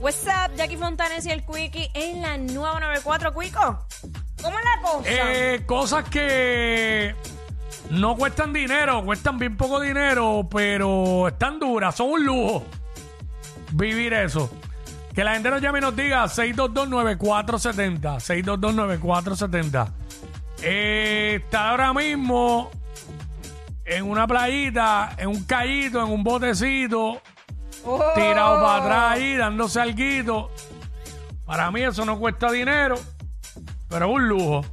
What's up, Jackie Fontanes y el Quickie en la nueva 94, Quico. ¿Cómo es la cosa? Eh, cosas que no cuestan dinero, cuestan bien poco dinero, pero están duras, son un lujo vivir eso. Que la gente nos llame y nos diga 6229470, 6229470. Eh, está ahora mismo en una playita, en un callito, en un botecito, Oh. tirado para atrás ahí, dándose alguito. Para mí eso no cuesta dinero, pero es un lujo.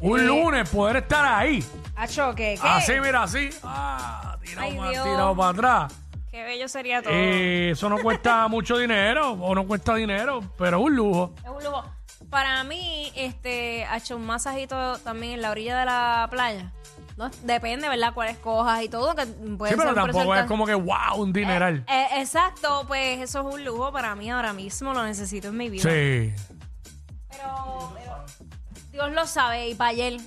Un lunes poder estar ahí. Acho, ¿qué? ¿Qué? Así, mira, así. Ah, tirado, Ay, pa- Dios. tirado para atrás. Qué bello sería todo. Eh, eso no cuesta mucho dinero, o no cuesta dinero, pero es un lujo. Es un lujo. Para mí, este, ha hecho un masajito también en la orilla de la playa. No, depende, ¿verdad? Cuáles cojas y todo. Que puede Sí, ser pero tampoco es como que, wow, un dineral. Eh, exacto, pues eso es un lujo para mí ahora mismo, lo necesito en mi vida. sí. Pero, pero Dios lo sabe y para ayer.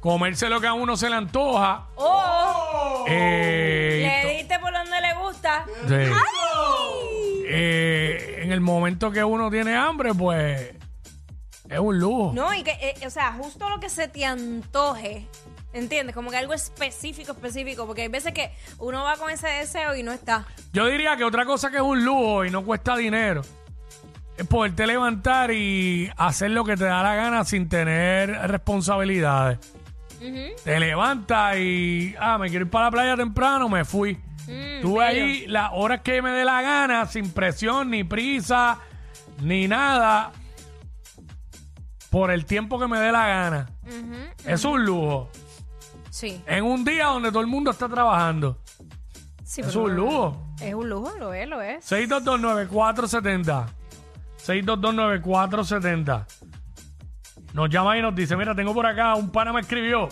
Comerse lo que a uno se le antoja. ¡Oh! Eh, Le diste por donde le gusta. Sí. ¡Ay! Eh, en el momento que uno tiene hambre, pues es un lujo. No, y que, eh, o sea, justo lo que se te antoje. ¿Entiendes? Como que algo específico, específico. Porque hay veces que uno va con ese deseo y no está. Yo diría que otra cosa que es un lujo y no cuesta dinero es poderte levantar y hacer lo que te da la gana sin tener responsabilidades. Te levantas y, ah, me quiero ir para la playa temprano, me fui. Mm, Tuve ahí las horas que me dé la gana, sin presión, ni prisa, ni nada, por el tiempo que me dé la gana. Es un lujo. Sí. En un día donde todo el mundo está trabajando. sí Es pero- un lujo. Es un lujo, lo es, lo es. 6229470. 6229470. Nos llama y nos dice, mira, tengo por acá, un pana me escribió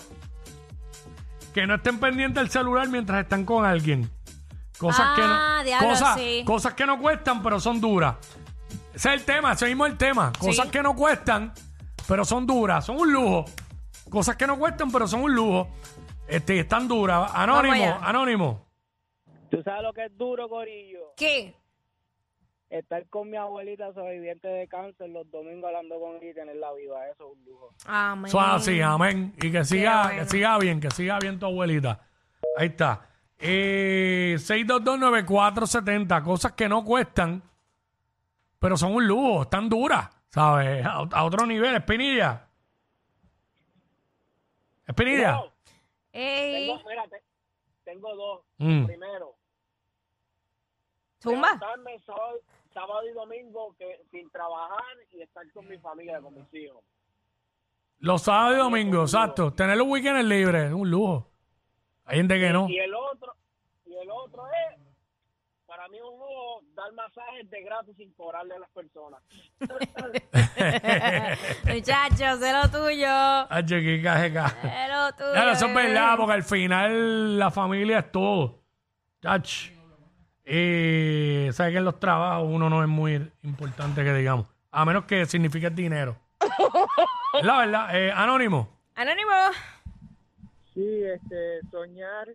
que no estén pendientes del celular mientras están con alguien. Cosas que Ah, no, diablo, cosas, sí. cosas que no cuestan, pero son duras. Ese es el tema, ese mismo es el tema. Cosas Sí. que no cuestan, pero son duras, son un lujo. Cosas que no cuestan, pero son un lujo. Este, están duras. Anónimo, allá. anónimo. ¿Tú sabes lo que es duro, Corillo? ¿Qué? Estar con mi abuelita sobreviviente de cáncer los domingos hablando con ella y tenerla viva. Eso es un lujo. Amén. Eso es así, amén. Y que siga, bueno. que siga bien, que siga bien tu abuelita. Ahí está. Eh, 6229470, cosas que no cuestan, pero son un lujo, están duras, ¿sabes? A, a otro nivel, Espinilla. Espinilla. Ey, tengo, espérate, tengo dos. Mm. Primero, Zumba. levantarme sábado, sábado y domingo que, sin trabajar y estar con mi familia, con mis hijos. Los sábados y domingos, exacto. Tener los weekends libres es un lujo. Hay gente que no. Y el otro, y el otro es, para mí es un lujo dar masajes de gratis sin cobrarle a las personas. Muchachos, de lo tuyo. Chiquica, jeca. De lo tuyo. Claro, eso es verdad, porque al final la familia es todo. Chach. Y sabes que en los trabajos uno no es muy importante que digamos. A menos que signifique dinero. Es la verdad. Eh, anónimo. Anónimo. Sí, este, soñar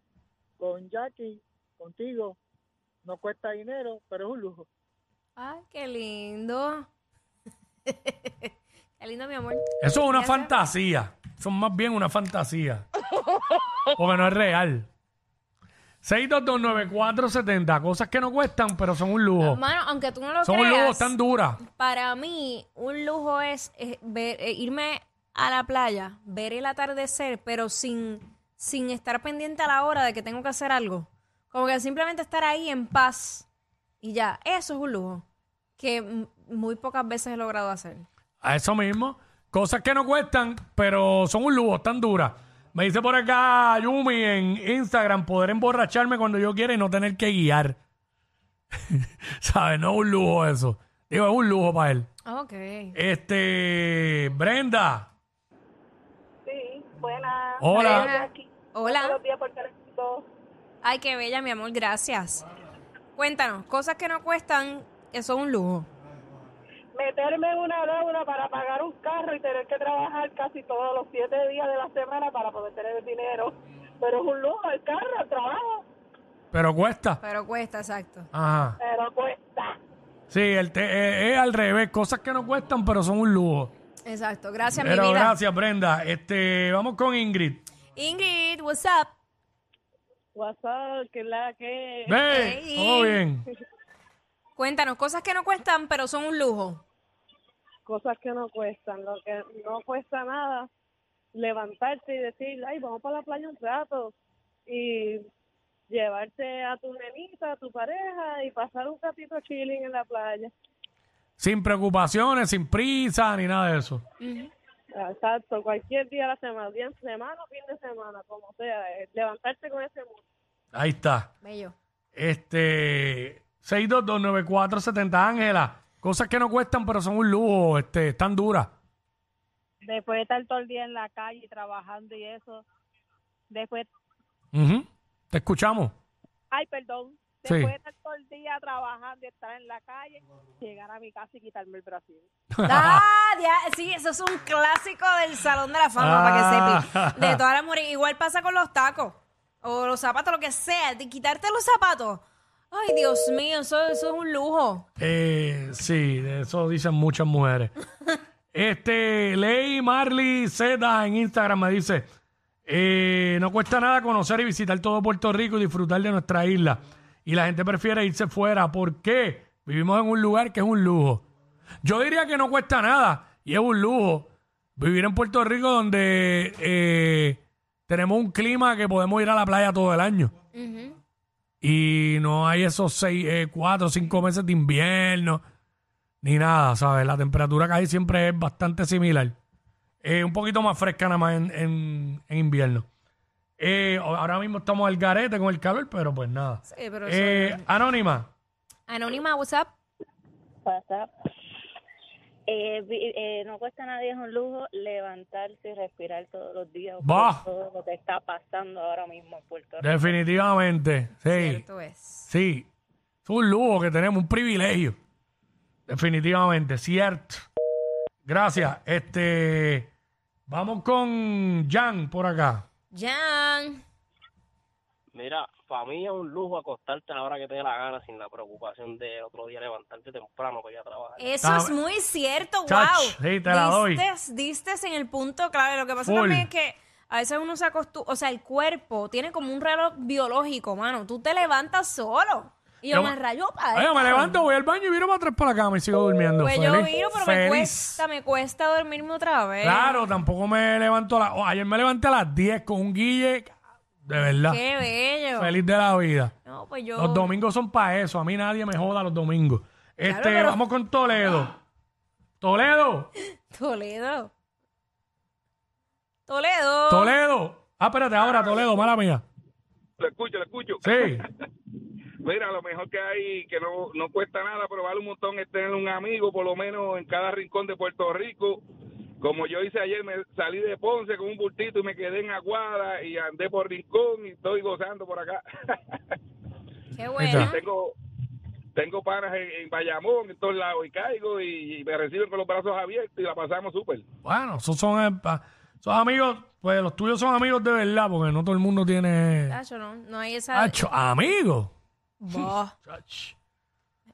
con Jackie, contigo, no cuesta dinero, pero es un lujo. Ay, qué lindo. qué lindo, mi amor. Eso es una fantasía. Eso es más bien una fantasía. Porque no es real. 6229470. Cosas que no cuestan, pero son un lujo. Mano, aunque tú no lo Son un creas, lujo tan duras. para mí un lujo es ver- eh, irme a la playa, ver el atardecer, pero sin, sin estar pendiente a la hora de que tengo que hacer algo. Como que simplemente estar ahí en paz y ya. Eso es un lujo que muy pocas veces he logrado hacer. A eso mismo. Cosas que no cuestan, pero son un lujo, tan duras. Me dice por acá Yumi en Instagram poder emborracharme cuando yo quiera y no tener que guiar. ¿Sabes? No es un lujo eso. Digo, es un lujo para él. Ok. Este, Brenda. Sí, buena. Hola. Hola. Hola. días por teléfono. Ay, qué bella, mi amor. Gracias. Cuéntanos, cosas que no cuestan, eso es un lujo. Meterme en una deuda para pagar un carro y tener que trabajar casi todos los siete días de la semana para poder tener el dinero. Pero es un lujo el carro, el trabajo, Pero cuesta. Pero cuesta, exacto. Ajá. pero cuesta. Sí, el te- eh, es al revés, cosas que no cuestan, pero son un lujo. Exacto. Gracias, mi Pero vida. gracias, Brenda. Este, vamos con Ingrid. Ingrid, what's up? WhatsApp, que la que... Ve, Hey. todo bien. Cuéntanos, cosas que no cuestan, pero son un lujo. Cosas que no cuestan. Lo que no cuesta nada, levantarte y decir, ay, vamos para la playa un rato. Y llevarte a tu nenita, a tu pareja y pasar un ratito chilling en la playa. Sin preocupaciones, sin prisa, ni nada de eso. Exacto, cualquier día de la semana, día de semana o fin de semana, como sea, eh, levantarte con ese mood. Ahí está. Bello. Este, 6229470, Ángela. Cosas que no cuestan, pero son un lujo, este, están duras. Después de estar todo el día en la calle trabajando y eso, después, Ujú. Te escuchamos. ay, perdón, Sí. después de estar todo el día trabajando y estar en la calle, llegar a mi casa y quitarme el brasil. Ah, ya, sí, eso es un clásico del Salón de la Fama, Ah. para que sepas. De todas las mujeres. Igual pasa con los tacos o los zapatos, lo que sea. De quitarte los zapatos. Ay, Dios mío, eso, eso es un lujo. Eh, sí, de eso dicen muchas mujeres. Este, Ley Marley Z en Instagram me dice, eh, no cuesta nada conocer y visitar todo Puerto Rico y disfrutar de nuestra isla. Y la gente prefiere irse fuera. ¿Por qué? Vivimos en un lugar que es un lujo. Yo diría que no cuesta nada y es un lujo vivir en Puerto Rico donde eh, tenemos un clima que podemos ir a la playa todo el año. Y no hay esos seis, eh, cuatro, cinco meses de invierno, ni nada, ¿sabes? La temperatura que hay siempre es bastante similar. Eh, un poquito más fresca nada más en, en- en invierno. Eh, ahora mismo estamos al garete con el calor, pero pues nada. Sí, pero eso- Eh, Anónima, Anónima, what's up? WhatsApp. Eh, vi- eh, no cuesta a nadie, es un lujo levantarse y respirar todos los días por Bah. todo lo que está pasando ahora mismo en Puerto Rico. definitivamente, sí, Cierto es. sí. Es un lujo que tenemos, un privilegio. Definitivamente, cierto. Gracias. Este, vamos con Jan por acá. Jan. Mira, para mí es un lujo acostarte a la hora que te dé la gana sin la preocupación de otro día levantarte temprano para ir a trabajar. Eso Está- es muy cierto, Chach, wow. sí, te la doy. Distes, distes en el punto clave. Lo que pasa Full. también es que a veces uno se acostumbra, o sea, el cuerpo tiene como un reloj biológico, mano. Tú te levantas solo. Y yo, Yo- me rayo para Oye, me levanto, voy al baño y viro para atrás para la cama y sigo durmiendo. Pues yo feliz, viro, pero me feliz. cuesta, me cuesta dormirme otra vez. Claro, tampoco me levanto a las... oh, ayer me levanté a las 10 con un guille, de verdad. Qué bello. Feliz de la vida. No, pues yo. Los domingos son para eso. A mí nadie me joda los domingos. Este, pero- vamos con Toledo. Toledo, Toledo. Toledo. Toledo. Ah, espérate, ahora Toledo, mala mía. Lo escucho, lo escucho. Sí. Mira, lo mejor que hay, que no, no cuesta nada, pero vale un montón, es tener un amigo, por lo menos en cada rincón de Puerto Rico. Como yo hice ayer, me salí de Ponce con un bultito y me quedé en Aguada y andé por Rincón y estoy gozando por acá. Qué bueno. tengo tengo panas en, en Bayamón, en todos lados, y caigo y, y me reciben con los brazos abiertos y la pasamos súper. Bueno, esos son, eh, esos amigos, pues los tuyos son amigos de verdad, porque no todo el mundo tiene... Tacho, no, no hay esa. Hacho, amigos. Bah. Chach.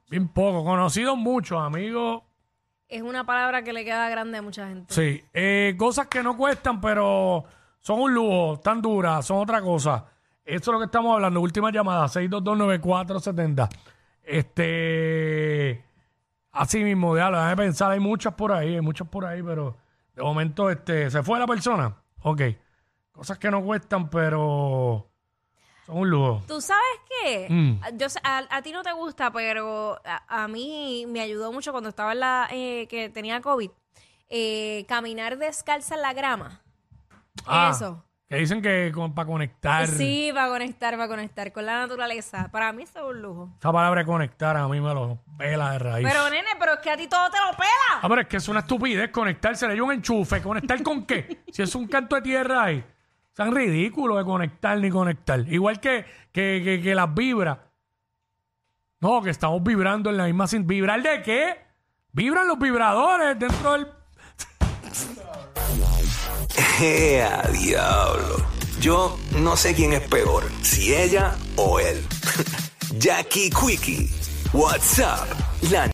Bien poco, conocidos muchos, amigos. Es una palabra que le queda grande a mucha gente. Sí, eh, cosas que no cuestan, pero son un lujo, están duras, son otra cosa. Esto es lo que estamos hablando. Última llamada, 6229470. Este, así mismo, déjalo, déjame pensar, hay muchas por ahí, hay muchas por ahí, pero de momento, este, ¿se fue la persona? Ok. Cosas que no cuestan, pero son un lujo. ¿Tú sabes qué? Mm. Yo, sé- a, a ti no te gusta, pero a, a mí me ayudó mucho cuando estaba en la... eh, que tenía COVID. eh, caminar descalza en la grama. Ah, Eso. Que dicen que con- para conectar. Sí, para conectar, para conectar con la naturaleza. Para mí eso es un lujo. Esa palabra conectar a mí me lo pela de raíz. Pero, nene, pero es que a ti todo te lo pela. Ah, pero es que es una estupidez conectarse. Le dio un enchufe. ¿Conectar con qué? Si es un canto de tierra ahí. Tan ridículo de conectar ni conectar. Igual que, que, que, las vibras. No, que estamos vibrando en la misma... sin- ¿Vibrar de qué? Vibran los vibradores dentro del... ¡Ea, diablo! Yo no sé quién es peor, si ella o él. Jackie Quickie, WhatsApp, la